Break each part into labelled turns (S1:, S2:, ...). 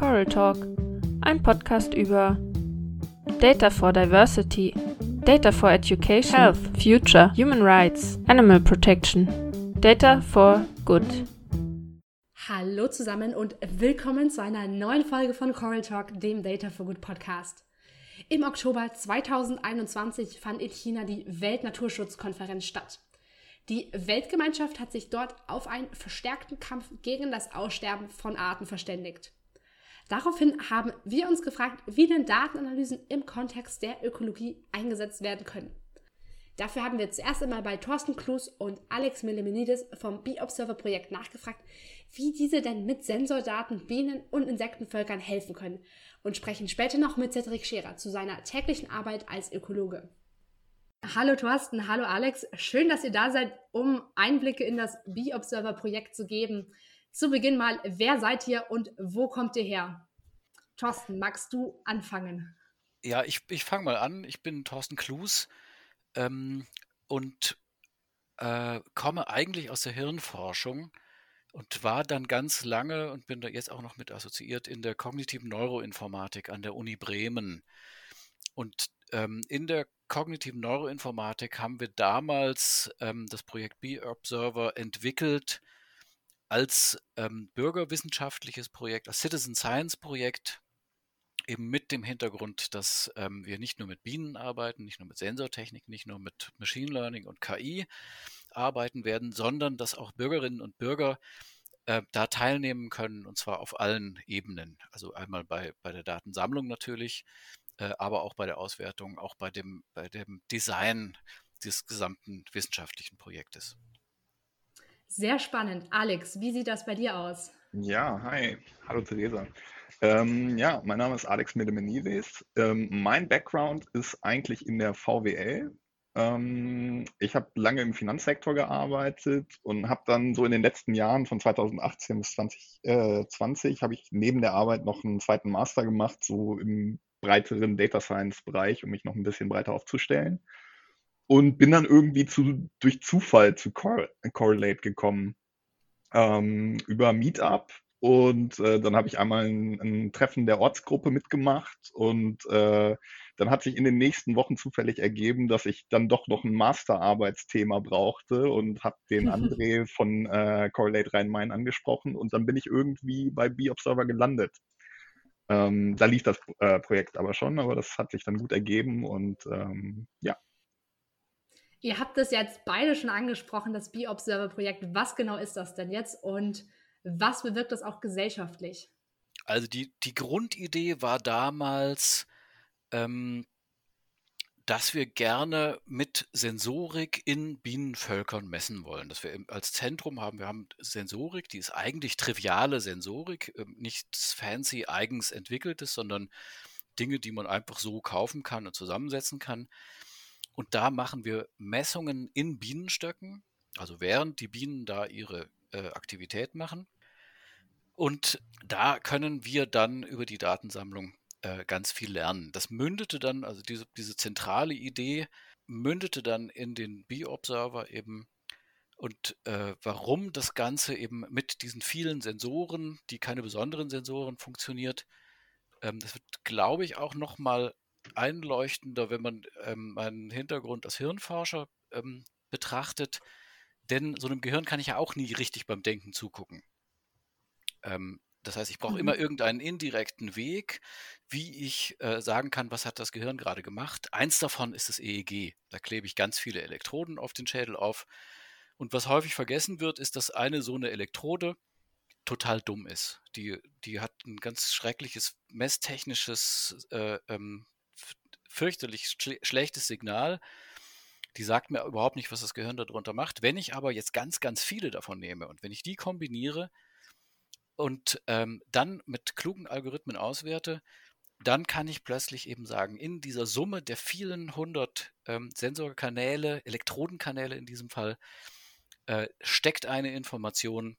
S1: Coral Talk, ein Podcast über Data for Diversity, Data for Education, Health, Future, Human Rights, Animal Protection, Data for Good.
S2: Hallo zusammen und willkommen zu einer neuen Folge von Coral Talk, dem Data for Good Podcast. Im Oktober 2021 fand in China die Weltnaturschutzkonferenz statt. Die Weltgemeinschaft hat sich dort auf einen verstärkten Kampf gegen das Aussterben von Arten verständigt. Daraufhin haben wir uns gefragt, wie denn Datenanalysen im Kontext der Ökologie eingesetzt werden können. Dafür haben wir zuerst einmal bei Thorsten Klus und Alex Melemenidis vom Bee-Observer-Projekt nachgefragt, wie diese denn mit Sensordaten Bienen- und Insektenvölkern helfen können und sprechen später noch mit Cedric Scherer zu seiner täglichen Arbeit als Ökologe. Hallo Thorsten, hallo Alex. Schön, dass ihr da seid, um Einblicke in das Bee-Observer-Projekt zu geben. Zu Beginn mal, wer seid ihr und wo kommt ihr her? Thorsten, magst du anfangen?
S3: Ja, ich, ich fange mal an. Ich bin Thorsten Klus ähm, und äh, komme eigentlich aus der Hirnforschung und war dann ganz lange und bin da jetzt auch noch mit assoziiert in der kognitiven Neuroinformatik an der Uni Bremen. Und ähm, in der kognitiven Neuroinformatik haben wir damals ähm, das Projekt B-Observer entwickelt als ähm, bürgerwissenschaftliches Projekt, als Citizen Science Projekt, eben mit dem Hintergrund, dass ähm, wir nicht nur mit Bienen arbeiten, nicht nur mit Sensortechnik, nicht nur mit Machine Learning und KI arbeiten werden, sondern dass auch Bürgerinnen und Bürger äh, da teilnehmen können, und zwar auf allen Ebenen. Also einmal bei, bei der Datensammlung natürlich, äh, aber auch bei der Auswertung, auch bei dem, bei dem Design des gesamten wissenschaftlichen Projektes.
S2: Sehr spannend. Alex, wie sieht das bei dir aus?
S4: Ja, hi. Hallo Theresa. Ähm, ja, mein Name ist Alex Medemenides. Ähm, mein Background ist eigentlich in der VWL. Ähm, ich habe lange im Finanzsektor gearbeitet und habe dann so in den letzten Jahren von 2018 bis 2020 äh, habe ich neben der Arbeit noch einen zweiten Master gemacht, so im breiteren Data Science Bereich, um mich noch ein bisschen breiter aufzustellen. Und bin dann irgendwie zu, durch Zufall zu Cor Correlate gekommen. Ähm, über Meetup. Und äh, dann habe ich einmal ein, ein, Treffen der Ortsgruppe mitgemacht. Und äh, dann hat sich in den nächsten Wochen zufällig ergeben, dass ich dann doch noch ein Masterarbeitsthema brauchte und habe den André von äh, Correlate Rhein-Main angesprochen. Und dann bin ich irgendwie bei B-Observer gelandet. Ähm, da lief das äh, Projekt aber schon, aber das hat sich dann gut ergeben und ähm, ja.
S2: Ihr habt das jetzt beide schon angesprochen, das Bee-Observer-Projekt. Was genau ist das denn jetzt und was bewirkt das auch gesellschaftlich?
S3: Also die, die Grundidee war damals, ähm, dass wir gerne mit Sensorik in Bienenvölkern messen wollen. Dass wir als Zentrum haben, wir haben Sensorik, die ist eigentlich triviale Sensorik, ähm, nichts fancy eigens entwickeltes, sondern Dinge, die man einfach so kaufen kann und zusammensetzen kann. Und da machen wir Messungen in Bienenstöcken, also während die Bienen da ihre äh, Aktivität machen. Und da können wir dann über die Datensammlung äh, ganz viel lernen. Das mündete dann, also diese, diese zentrale Idee mündete dann in den B-Observer eben und äh, warum das Ganze eben mit diesen vielen Sensoren, die keine besonderen Sensoren funktioniert, ähm, das wird, glaube ich, auch nochmal einleuchtender, wenn man ähm, meinen Hintergrund als Hirnforscher ähm, betrachtet. Denn so einem Gehirn kann ich ja auch nie richtig beim Denken zugucken. Ähm, das heißt, ich brauche mhm. immer irgendeinen indirekten Weg, wie ich äh, sagen kann, was hat das Gehirn gerade gemacht. Eins davon ist das EEG. Da klebe ich ganz viele Elektroden auf den Schädel auf. Und was häufig vergessen wird, ist, dass eine so eine Elektrode total dumm ist. Die, die hat ein ganz schreckliches messtechnisches, äh, ähm, fürchterlich schle schlechtes Signal. Die sagt mir überhaupt nicht, was das Gehirn darunter macht. Wenn ich aber jetzt ganz, ganz viele davon nehme und wenn ich die kombiniere, und ähm, dann mit klugen Algorithmen auswerte, dann kann ich plötzlich eben sagen, in dieser Summe der vielen hundert ähm, Sensorkanäle, Elektrodenkanäle in diesem Fall, äh, steckt eine Information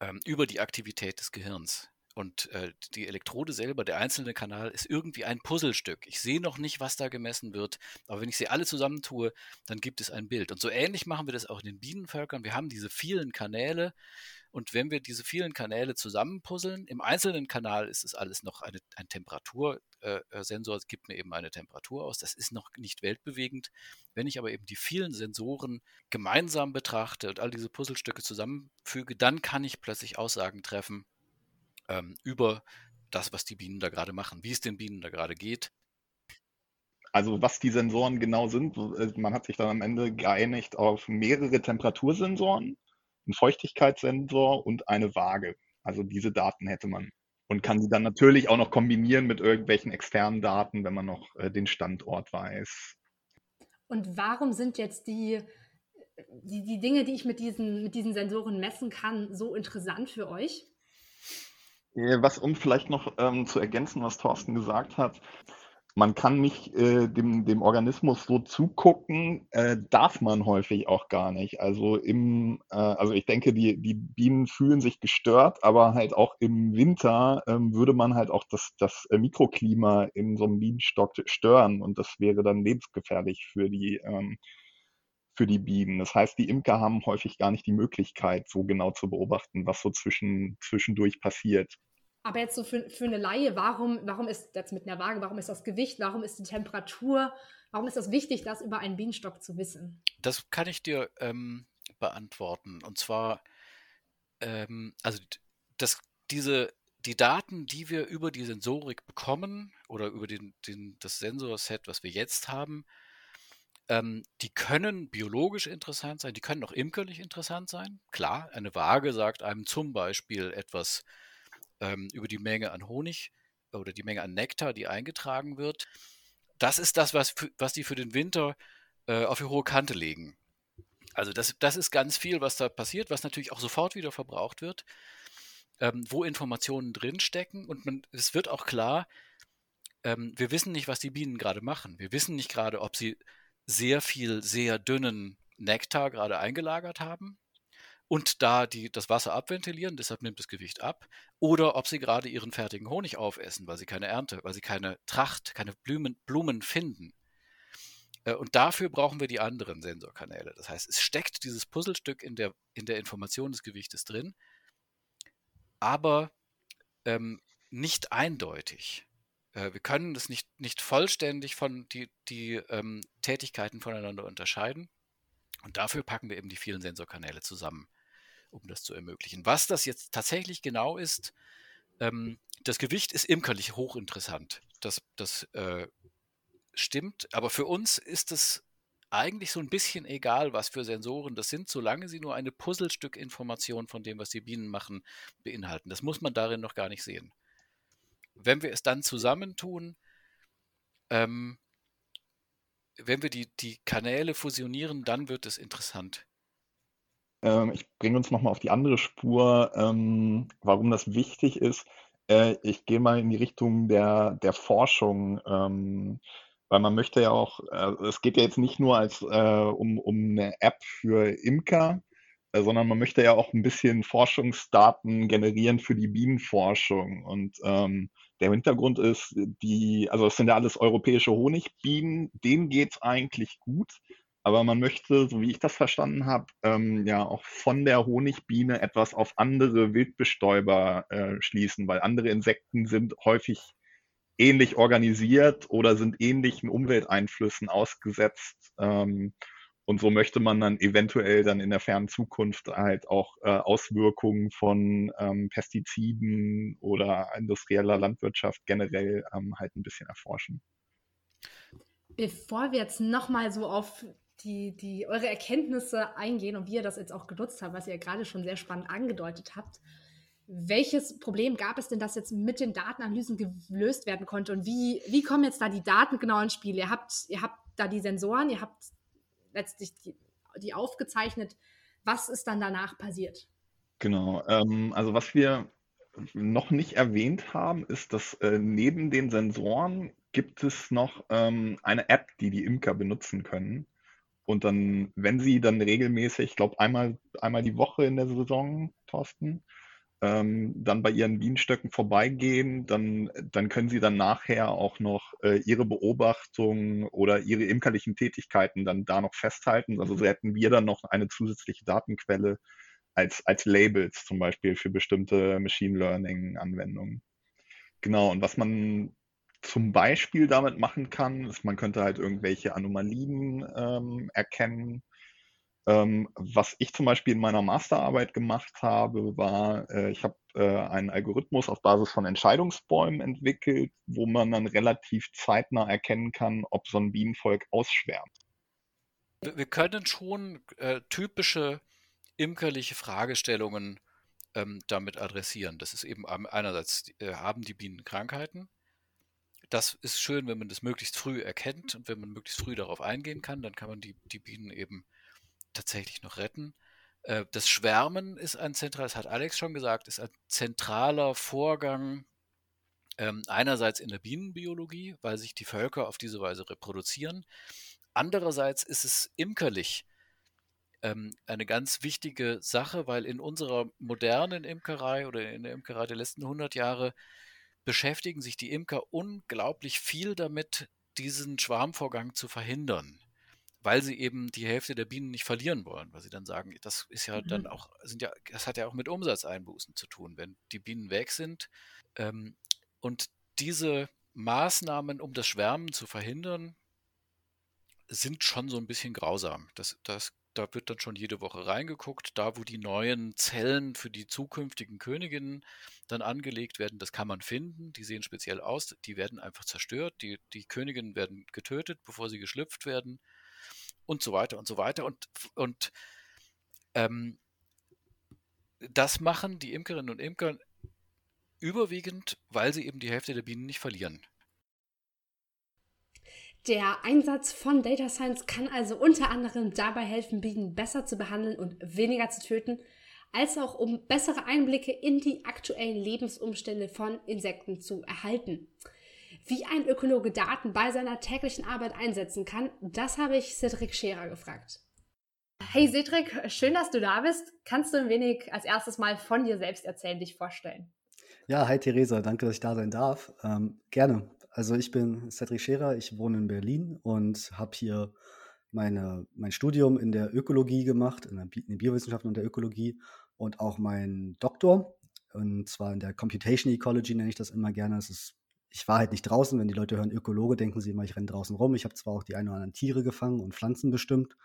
S3: ähm, über die Aktivität des Gehirns. Und äh, die Elektrode selber, der einzelne Kanal, ist irgendwie ein Puzzlestück. Ich sehe noch nicht, was da gemessen wird, aber wenn ich sie alle zusammentue, dann gibt es ein Bild. Und so ähnlich machen wir das auch in den Bienenvölkern. Wir haben diese vielen Kanäle Und wenn wir diese vielen Kanäle zusammenpuzzeln, im einzelnen Kanal ist es alles noch eine, ein Temperatursensor, äh, äh es gibt mir eben eine Temperatur aus. Das ist noch nicht weltbewegend. Wenn ich aber eben die vielen Sensoren gemeinsam betrachte und all diese Puzzlestücke zusammenfüge, dann kann ich plötzlich Aussagen treffen ähm, über das, was die Bienen da gerade machen, wie es den Bienen da gerade geht.
S4: Also was die Sensoren genau sind, äh, man hat sich dann am Ende geeinigt auf mehrere Temperatursensoren, einen Feuchtigkeitssensor und eine Waage. Also diese Daten hätte man und kann sie dann natürlich auch noch kombinieren mit irgendwelchen externen Daten, wenn man noch äh, den Standort weiß.
S2: Und warum sind jetzt die, die, die Dinge, die ich mit diesen, mit diesen Sensoren messen kann, so interessant für euch?
S4: Äh, was, um vielleicht noch ähm, zu ergänzen, was Thorsten gesagt hat, man kann nicht äh, dem, dem Organismus so zugucken, äh, darf man häufig auch gar nicht. Also im, äh, also ich denke, die, die Bienen fühlen sich gestört, aber halt auch im Winter ähm, würde man halt auch das, das äh, Mikroklima in so einem Bienenstock stören und das wäre dann lebensgefährlich für die, ähm, für die Bienen. Das heißt, die Imker haben häufig gar nicht die Möglichkeit, so genau zu beobachten, was so zwischen, zwischendurch passiert.
S2: Aber jetzt so für, für eine Laie, warum, warum ist das mit einer Waage, warum ist das Gewicht, warum ist die Temperatur, warum ist das wichtig, das über einen Bienenstock zu wissen?
S3: Das kann ich dir ähm, beantworten. Und zwar, ähm, also das, diese, die Daten, die wir über die Sensorik bekommen oder über den, den, das Sensorset, was wir jetzt haben, ähm, die können biologisch interessant sein, die können auch imkerlich interessant sein. Klar, eine Waage sagt einem zum Beispiel etwas ähm, über die Menge an Honig oder die Menge an Nektar, die eingetragen wird. Das ist das, was, was die für den Winter äh, auf die hohe Kante legen. Also das, das ist ganz viel, was da passiert, was natürlich auch sofort wieder verbraucht wird, ähm, wo Informationen drinstecken und man, es wird auch klar, ähm, wir wissen nicht, was die Bienen gerade machen. Wir wissen nicht gerade, ob sie sehr viel, sehr dünnen Nektar gerade eingelagert haben und da die, das Wasser abventilieren, deshalb nimmt das Gewicht ab, oder ob sie gerade ihren fertigen Honig aufessen, weil sie keine Ernte, weil sie keine Tracht, keine Blumen, Blumen finden. Äh, und dafür brauchen wir die anderen Sensorkanäle. Das heißt, es steckt dieses Puzzlestück in der, in der Information des Gewichtes drin, aber ähm, nicht eindeutig. Äh, wir können das nicht, nicht vollständig von die, die ähm, Tätigkeiten voneinander unterscheiden. Und dafür packen wir eben die vielen Sensorkanäle zusammen um das zu ermöglichen. Was das jetzt tatsächlich genau ist, ähm, das Gewicht ist imkerlich hochinteressant. Das, das äh, stimmt, aber für uns ist es eigentlich so ein bisschen egal, was für Sensoren das sind, solange sie nur eine Puzzlestück-Information von dem, was die Bienen machen, beinhalten. Das muss man darin noch gar nicht sehen. Wenn wir es dann zusammentun, ähm, wenn wir die, die Kanäle fusionieren, dann wird es interessant.
S4: Ähm, ich bringe uns nochmal auf die andere Spur, ähm, warum das wichtig ist. Äh, ich gehe mal in die Richtung der, der Forschung, ähm, weil man möchte ja auch, äh, es geht ja jetzt nicht nur als, äh, um, um eine App für Imker, äh, sondern man möchte ja auch ein bisschen Forschungsdaten generieren für die Bienenforschung. Und ähm, der Hintergrund ist, die, also es sind ja alles europäische Honigbienen, denen geht es eigentlich gut. Aber man möchte, so wie ich das verstanden habe, ähm, ja auch von der Honigbiene etwas auf andere Wildbestäuber äh, schließen, weil andere Insekten sind häufig ähnlich organisiert oder sind ähnlichen Umwelteinflüssen ausgesetzt. Ähm, und so möchte man dann eventuell dann in der fernen Zukunft halt auch äh, Auswirkungen von ähm, Pestiziden oder industrieller Landwirtschaft generell ähm, halt ein bisschen erforschen.
S2: Bevor wir jetzt nochmal so auf die, die eure Erkenntnisse eingehen und wie ihr das jetzt auch genutzt habt, was ihr gerade schon sehr spannend angedeutet habt. Welches Problem gab es denn, das jetzt mit den Datenanalysen gelöst werden konnte und wie, wie kommen jetzt da die Daten genau ins Spiel? Ihr habt, ihr habt da die Sensoren, ihr habt letztlich die, die aufgezeichnet. Was ist dann danach passiert?
S4: Genau, ähm, also was wir noch nicht erwähnt haben, ist, dass äh, neben den Sensoren gibt es noch ähm, eine App, die die Imker benutzen können. Und dann, wenn sie dann regelmäßig, ich glaube einmal, einmal die Woche in der Saison, Thorsten, dann bei ihren Bienenstöcken vorbeigehen, dann, dann können sie dann nachher auch noch äh, ihre Beobachtungen oder ihre imkerlichen Tätigkeiten dann da noch festhalten. Also so hätten wir dann noch eine zusätzliche Datenquelle, als, als Labels zum Beispiel für bestimmte Machine Learning-Anwendungen. Genau, und was man zum Beispiel damit machen kann, ist, man könnte halt irgendwelche Anomalien ähm, erkennen. Ähm, was ich zum Beispiel in meiner Masterarbeit gemacht habe, war, äh, ich habe äh, einen Algorithmus auf Basis von Entscheidungsbäumen entwickelt, wo man dann relativ zeitnah erkennen kann, ob so ein Bienenvolk ausschwärmt.
S3: Wir können schon äh, typische imkerliche Fragestellungen ähm, damit adressieren. Das ist eben einerseits, äh, haben die Bienen Krankheiten? Das ist schön, wenn man das möglichst früh erkennt und wenn man möglichst früh darauf eingehen kann, dann kann man die, die Bienen eben tatsächlich noch retten. Äh, das Schwärmen ist ein zentraler, das hat Alex schon gesagt, ist ein zentraler Vorgang ähm, einerseits in der Bienenbiologie, weil sich die Völker auf diese Weise reproduzieren. Andererseits ist es imkerlich ähm, eine ganz wichtige Sache, weil in unserer modernen Imkerei oder in der Imkerei der letzten 100 Jahre beschäftigen sich die Imker unglaublich viel damit, diesen Schwarmvorgang zu verhindern, weil sie eben die Hälfte der Bienen nicht verlieren wollen, weil sie dann sagen, das ist ja mhm. dann auch, sind ja, das hat ja auch mit Umsatzeinbußen zu tun, wenn die Bienen weg sind. Ähm, und diese Maßnahmen, um das Schwärmen zu verhindern, sind schon so ein bisschen grausam. Das, das da wird dann schon jede Woche reingeguckt. Da, wo die neuen Zellen für die zukünftigen Königinnen dann angelegt werden, das kann man finden. Die sehen speziell aus. Die werden einfach zerstört. Die, die Königinnen werden getötet, bevor sie geschlüpft werden. Und so weiter und so weiter. Und, und ähm, das machen die Imkerinnen und Imker überwiegend, weil sie eben die Hälfte der Bienen nicht verlieren.
S2: Der Einsatz von Data Science kann also unter anderem dabei helfen, Bienen besser zu behandeln und weniger zu töten, als auch um bessere Einblicke in die aktuellen Lebensumstände von Insekten zu erhalten. Wie ein Ökologe Daten bei seiner täglichen Arbeit einsetzen kann, das habe ich Cedric Scherer gefragt. Hey Cedric, schön, dass du da bist. Kannst du ein wenig als erstes mal von dir selbst erzählen, dich vorstellen?
S5: Ja, hi Theresa, danke, dass ich da sein darf. Ähm, gerne. Also ich bin Cedric Scherer, ich wohne in Berlin und habe hier meine, mein Studium in der Ökologie gemacht, in, der Bi in den Biowissenschaften und der Ökologie und auch meinen Doktor, und zwar in der Computation Ecology nenne ich das immer gerne. Das ist, ich war halt nicht draußen, wenn die Leute hören Ökologe, denken sie immer, ich renne draußen rum. Ich habe zwar auch die ein oder anderen Tiere gefangen und Pflanzen bestimmt,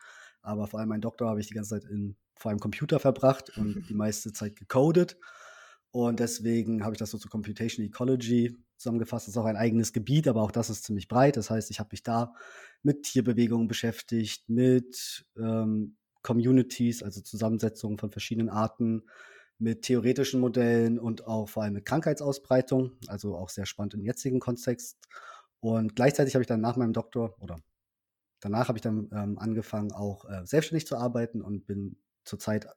S5: aber vor allem meinen Doktor habe ich die ganze Zeit in, vor einem Computer verbracht und die meiste Zeit gecodet. Und deswegen habe ich das so zu Computation Ecology zusammengefasst. Das ist auch ein eigenes Gebiet, aber auch das ist ziemlich breit. Das heißt, ich habe mich da mit Tierbewegungen beschäftigt, mit ähm, Communities, also Zusammensetzungen von verschiedenen Arten, mit theoretischen Modellen und auch vor allem mit Krankheitsausbreitung, also auch sehr spannend im jetzigen Kontext. Und gleichzeitig habe ich dann nach meinem Doktor oder danach habe ich dann ähm, angefangen, auch äh, selbstständig zu arbeiten und bin zurzeit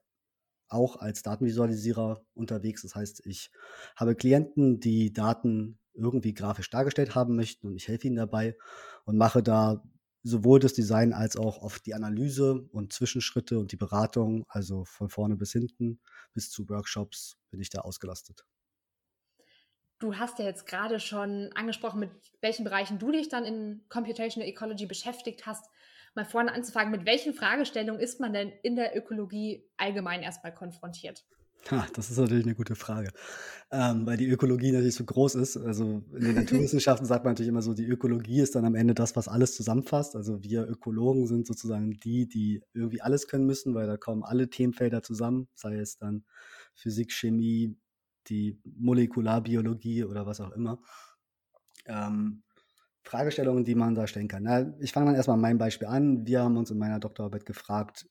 S5: auch als Datenvisualisierer unterwegs. Das heißt, ich habe Klienten, die Daten irgendwie grafisch dargestellt haben möchten und ich helfe ihnen dabei und mache da sowohl das Design als auch oft die Analyse und Zwischenschritte und die Beratung, also von vorne bis hinten bis zu Workshops bin ich da ausgelastet.
S2: Du hast ja jetzt gerade schon angesprochen, mit welchen Bereichen du dich dann in Computational Ecology beschäftigt hast mal vorne anzufangen, mit welchen Fragestellungen ist man denn in der Ökologie allgemein erstmal konfrontiert?
S5: Ha, das ist natürlich eine gute Frage, ähm, weil die Ökologie natürlich so groß ist. Also in den Naturwissenschaften sagt man natürlich immer so, die Ökologie ist dann am Ende das, was alles zusammenfasst. Also wir Ökologen sind sozusagen die, die irgendwie alles können müssen, weil da kommen alle Themenfelder zusammen, sei es dann Physik, Chemie, die Molekularbiologie oder was auch immer. Ähm, Fragestellungen, die man da stellen kann. Na, ich fange dann erstmal mein Beispiel an. Wir haben uns in meiner Doktorarbeit gefragt,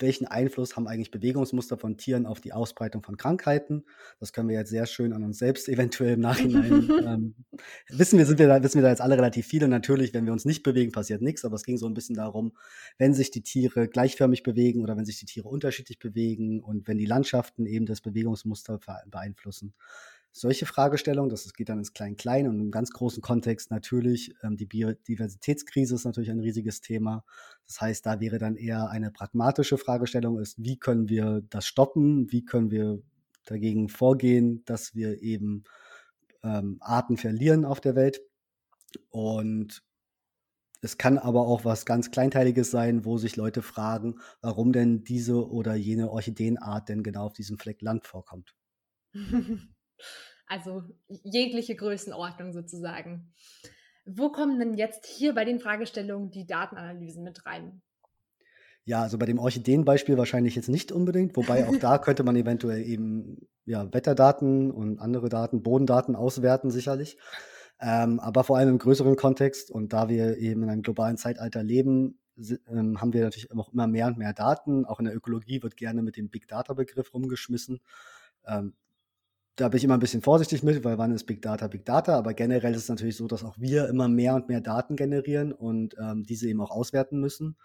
S5: welchen Einfluss haben eigentlich Bewegungsmuster von Tieren auf die Ausbreitung von Krankheiten? Das können wir jetzt sehr schön an uns selbst eventuell im Nachhinein ähm, wissen. Wir sind wir da, wissen wir da jetzt alle relativ viele. Natürlich, wenn wir uns nicht bewegen, passiert nichts. Aber es ging so ein bisschen darum, wenn sich die Tiere gleichförmig bewegen oder wenn sich die Tiere unterschiedlich bewegen und wenn die Landschaften eben das Bewegungsmuster beeinflussen solche Fragestellungen, das geht dann ins Klein-Klein und im ganz großen Kontext natürlich, ähm, die Biodiversitätskrise ist natürlich ein riesiges Thema. Das heißt, da wäre dann eher eine pragmatische Fragestellung, ist, wie können wir das stoppen, wie können wir dagegen vorgehen, dass wir eben ähm, Arten verlieren auf der Welt. Und es kann aber auch was ganz Kleinteiliges sein, wo sich Leute fragen, warum denn diese oder jene Orchideenart denn genau auf diesem Fleck Land vorkommt.
S2: Also jegliche Größenordnung sozusagen. Wo kommen denn jetzt hier bei den Fragestellungen die Datenanalysen mit rein?
S5: Ja, also bei dem Orchideenbeispiel wahrscheinlich jetzt nicht unbedingt, wobei auch da könnte man eventuell eben ja, Wetterdaten und andere Daten, Bodendaten auswerten sicherlich. Ähm, aber vor allem im größeren Kontext und da wir eben in einem globalen Zeitalter leben, ähm, haben wir natürlich auch immer mehr und mehr Daten. Auch in der Ökologie wird gerne mit dem Big Data Begriff rumgeschmissen. Ähm, da bin ich immer ein bisschen vorsichtig mit, weil wann ist Big Data Big Data? Aber generell ist es natürlich so, dass auch wir immer mehr und mehr Daten generieren und ähm, diese eben auch auswerten müssen.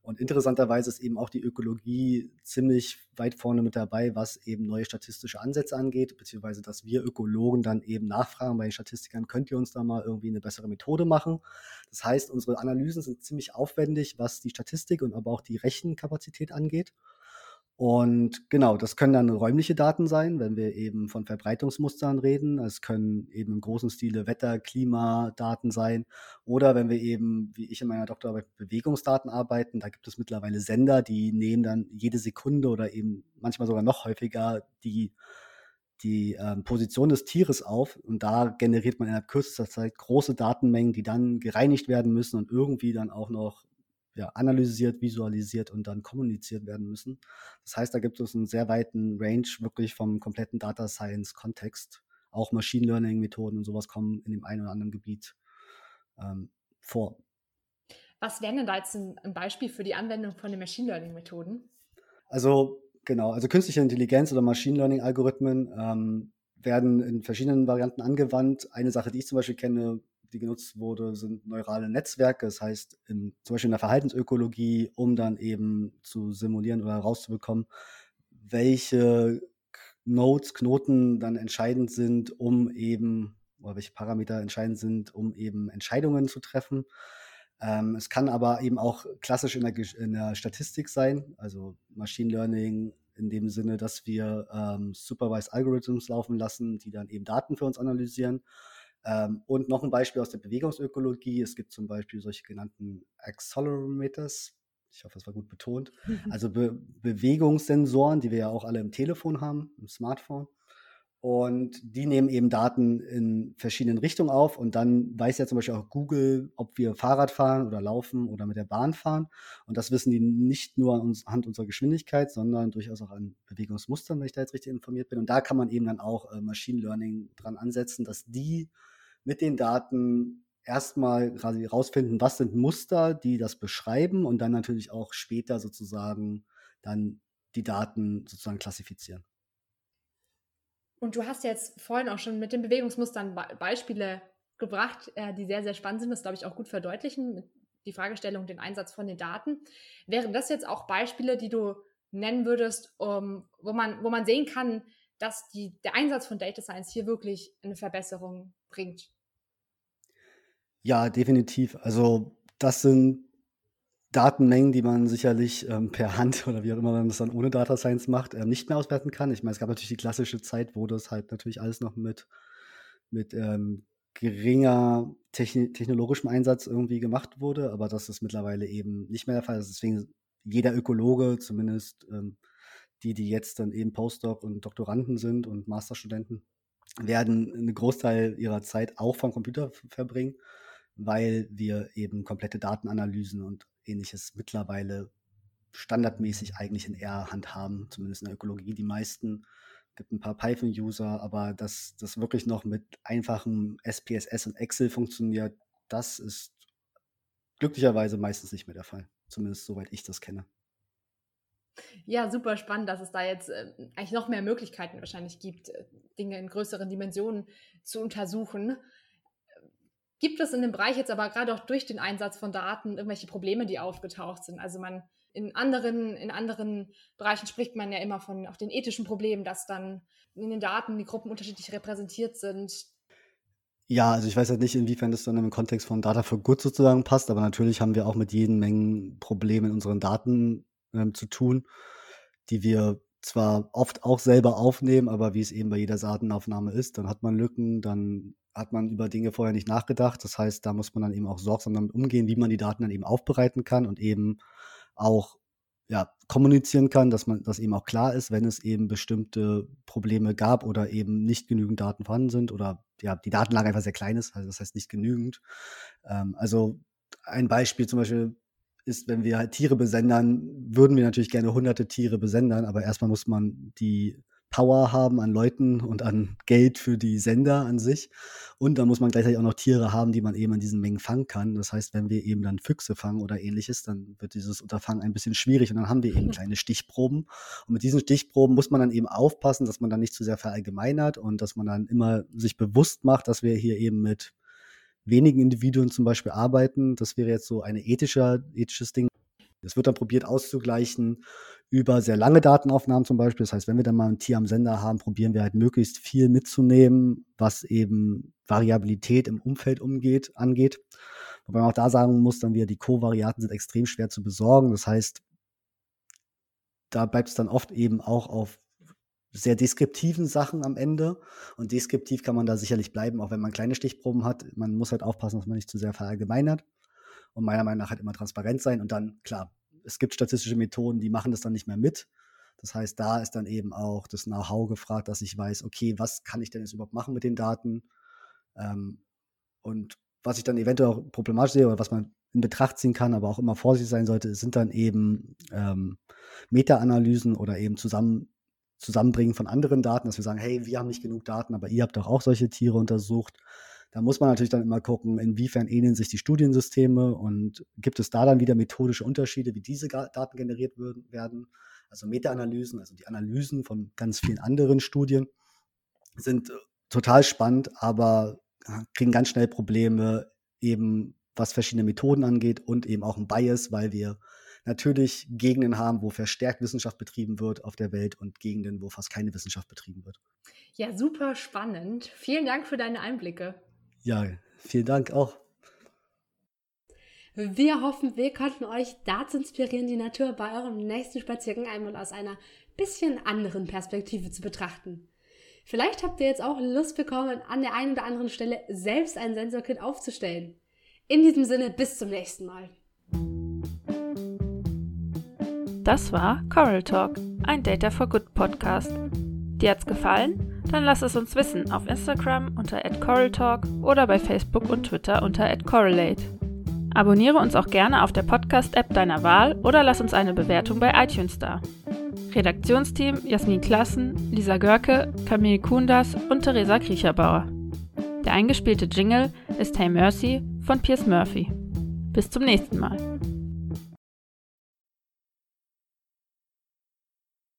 S5: Und interessanterweise ist eben auch die Ökologie ziemlich weit vorne mit dabei, was eben neue statistische Ansätze angeht, beziehungsweise dass wir Ökologen dann eben nachfragen bei den Statistikern, könnt ihr uns da mal irgendwie eine bessere Methode machen? Das heißt, unsere Analysen sind ziemlich aufwendig, was die Statistik und aber auch die Rechenkapazität angeht. Und genau, das können dann räumliche Daten sein, wenn wir eben von Verbreitungsmustern reden. Es können eben im großen Stile Wetter-, Klimadaten sein. Oder wenn wir eben, wie ich in meiner Doktorarbeit, Bewegungsdaten arbeiten, da gibt es mittlerweile Sender, die nehmen dann jede Sekunde oder eben manchmal sogar noch häufiger die, die ähm, Position des Tieres auf. Und da generiert man innerhalb kürzester Zeit große Datenmengen, die dann gereinigt werden müssen und irgendwie dann auch noch ja, analysiert, visualisiert und dann kommuniziert werden müssen. Das heißt, da gibt es einen sehr weiten Range wirklich vom kompletten Data Science Kontext. Auch Machine Learning Methoden und sowas kommen in dem einen oder anderen Gebiet ähm, vor.
S2: Was wäre denn da jetzt ein, ein Beispiel für die Anwendung von den Machine Learning Methoden?
S5: Also genau, also künstliche Intelligenz oder Machine Learning Algorithmen ähm, werden in verschiedenen Varianten angewandt. Eine Sache, die ich zum Beispiel kenne, die genutzt wurde, sind neurale Netzwerke. Das heißt, in, zum Beispiel in der Verhaltensökologie, um dann eben zu simulieren oder herauszubekommen, welche Nodes, Knoten dann entscheidend sind, um eben, oder welche Parameter entscheidend sind, um eben Entscheidungen zu treffen. Ähm, es kann aber eben auch klassisch in der, in der, Statistik sein, also Machine Learning in dem Sinne, dass wir ähm, Supervised Algorithms laufen lassen, die dann eben Daten für uns analysieren. Ähm, und noch ein Beispiel aus der Bewegungsökologie. Es gibt zum Beispiel solche genannten Accelerometers. Ich hoffe, das war gut betont. Also Be Bewegungssensoren, die wir ja auch alle im Telefon haben, im Smartphone. Und die nehmen eben Daten in verschiedenen Richtungen auf. Und dann weiß ja zum Beispiel auch Google, ob wir Fahrrad fahren oder laufen oder mit der Bahn fahren. Und das wissen die nicht nur anhand unserer Geschwindigkeit, sondern durchaus auch an Bewegungsmustern, wenn ich da jetzt richtig informiert bin. Und da kann man eben dann auch äh, Machine Learning dran ansetzen, dass die mit den Daten erstmal quasi rausfinden, was sind Muster, die das beschreiben und dann natürlich auch später sozusagen dann die Daten sozusagen klassifizieren.
S2: Und du hast jetzt vorhin auch schon mit den Bewegungsmustern Beispiele gebracht, äh, die sehr, sehr spannend sind, das glaube ich auch gut verdeutlichen, die Fragestellung, den Einsatz von den Daten. Wären das jetzt auch Beispiele, die du nennen würdest, um, wo, man, wo man sehen kann, dass die, der Einsatz von Data Science hier wirklich eine Verbesserung bringt.
S5: Ja, definitiv. Also das sind Datenmengen, die man sicherlich ähm, per Hand oder wie auch immer man das dann ohne Data Science macht, ähm, nicht mehr auswerten kann. Ich meine, es gab natürlich die klassische Zeit, wo das halt natürlich alles noch mit, mit ähm, geringer techn technologischem Einsatz irgendwie gemacht wurde, aber das ist mittlerweile eben nicht mehr der Fall. Deswegen jeder Ökologe, zumindest ähm, die, die jetzt dann eben Postdoc und Doktoranden sind und Masterstudenten, werden einen Großteil ihrer Zeit auch vom Computer verbringen, weil wir eben komplette Datenanalysen und ähnliches mittlerweile standardmäßig eigentlich in R-Hand haben, zumindest in der Ökologie. Die meisten gibt ein paar Python-User, aber dass das wirklich noch mit einfachem SPSS und Excel funktioniert, das ist glücklicherweise meistens nicht mehr der Fall. Zumindest soweit ich das kenne.
S2: Ja, super spannend, dass es da jetzt äh, eigentlich noch mehr Möglichkeiten wahrscheinlich gibt, äh, Dinge in größeren Dimensionen zu untersuchen. Gibt es in dem Bereich jetzt aber gerade auch durch den Einsatz von Daten irgendwelche Probleme, die aufgetaucht sind? Also man in anderen, in anderen Bereichen spricht man ja immer von auch den ethischen Problemen, dass dann in den Daten die Gruppen unterschiedlich repräsentiert sind.
S5: Ja, also ich weiß halt nicht, inwiefern das dann im Kontext von Data for Good sozusagen passt, aber natürlich haben wir auch mit jeden Mengen Probleme in unseren Daten ähm, zu tun, die wir zwar oft auch selber aufnehmen, aber wie es eben bei jeder Datenaufnahme ist, dann hat man Lücken, dann hat man über Dinge vorher nicht nachgedacht. Das heißt, da muss man dann eben auch sorgsam damit umgehen, wie man die Daten dann eben aufbereiten kann und eben auch ja, kommunizieren kann, dass man, dass eben auch klar ist, wenn es eben bestimmte Probleme gab oder eben nicht genügend Daten vorhanden sind oder ja, die Datenlage einfach sehr klein ist, also das heißt nicht genügend. Ähm, also ein Beispiel zum Beispiel ist, wenn wir halt Tiere besendern, würden wir natürlich gerne hunderte Tiere besendern, aber erstmal muss man die Power haben an Leuten und an Geld für die Sender an sich. Und dann muss man gleichzeitig auch noch Tiere haben, die man eben an diesen Mengen fangen kann. Das heißt, wenn wir eben dann Füchse fangen oder ähnliches, dann wird dieses Unterfangen ein bisschen schwierig und dann haben wir eben kleine Stichproben. Und mit diesen Stichproben muss man dann eben aufpassen, dass man dann nicht zu sehr verallgemeinert und dass man dann immer sich bewusst macht, dass wir hier eben mit wenigen Individuen zum Beispiel arbeiten. Das wäre jetzt so ein ethischer, ethisches Ding. Es wird dann probiert auszugleichen über sehr lange Datenaufnahmen zum Beispiel. Das heißt, wenn wir dann mal ein Tier am Sender haben, probieren wir halt möglichst viel mitzunehmen, was eben Variabilität im Umfeld umgeht, angeht. Wobei man auch da sagen muss, dann wieder die Co-Variaten sind extrem schwer zu besorgen. Das heißt, da bleibt es dann oft eben auch auf sehr deskriptiven Sachen am Ende. Und deskriptiv kann man da sicherlich bleiben, auch wenn man kleine Stichproben hat. Man muss halt aufpassen, dass man nicht zu sehr verallgemeinert. Und meiner Meinung nach halt immer transparent sein. Und dann, klar, es gibt statistische Methoden, die machen das dann nicht mehr mit. Das heißt, da ist dann eben auch das Know-how gefragt, dass ich weiß, okay, was kann ich denn jetzt überhaupt machen mit den Daten? Ähm, und was ich dann eventuell auch problematisch sehe oder was man in Betracht ziehen kann, aber auch immer vorsichtig sein sollte, sind dann eben ähm, Meta-Analysen oder eben zusammen Zusammenbringen von anderen Daten, dass wir sagen, hey, wir haben nicht genug Daten, aber ihr habt doch auch solche Tiere untersucht. Da muss man natürlich dann immer gucken, inwiefern ähneln sich die Studiensysteme und gibt es da dann wieder methodische Unterschiede, wie diese Daten generiert werden. Also Meta-Analysen, also die Analysen von ganz vielen anderen Studien sind äh, total spannend, aber kriegen ganz schnell Probleme, eben was verschiedene Methoden angeht und eben auch ein Bias, weil wir natürlich Gegenden haben, wo verstärkt Wissenschaft betrieben wird auf der Welt und Gegenden, wo fast keine Wissenschaft betrieben wird.
S2: Ja, super spannend. Vielen Dank für deine Einblicke.
S5: Ja, vielen Dank auch.
S2: Wir hoffen, wir konnten euch dazu inspirieren, die Natur bei eurem nächsten Spaziergang einmal aus einer bisschen anderen Perspektive zu betrachten. Vielleicht habt ihr jetzt auch Lust bekommen, an der einen oder anderen Stelle selbst ein Sensorkit aufzustellen. In diesem Sinne, bis zum nächsten Mal.
S1: Das war Coral Talk, ein Data for Good Podcast. Dir hat's gefallen? Dann lass es uns wissen auf Instagram unter @coraltalk oder bei Facebook und Twitter unter @correlate. Abonniere uns auch gerne auf der Podcast-App deiner Wahl oder lass uns eine Bewertung bei iTunes da. Redaktionsteam Jasmin Klassen, Lisa Görke, Camille Kundas und Theresa Kriecherbauer. Der eingespielte Jingle ist Hey Mercy von Piers Murphy. Bis zum nächsten Mal.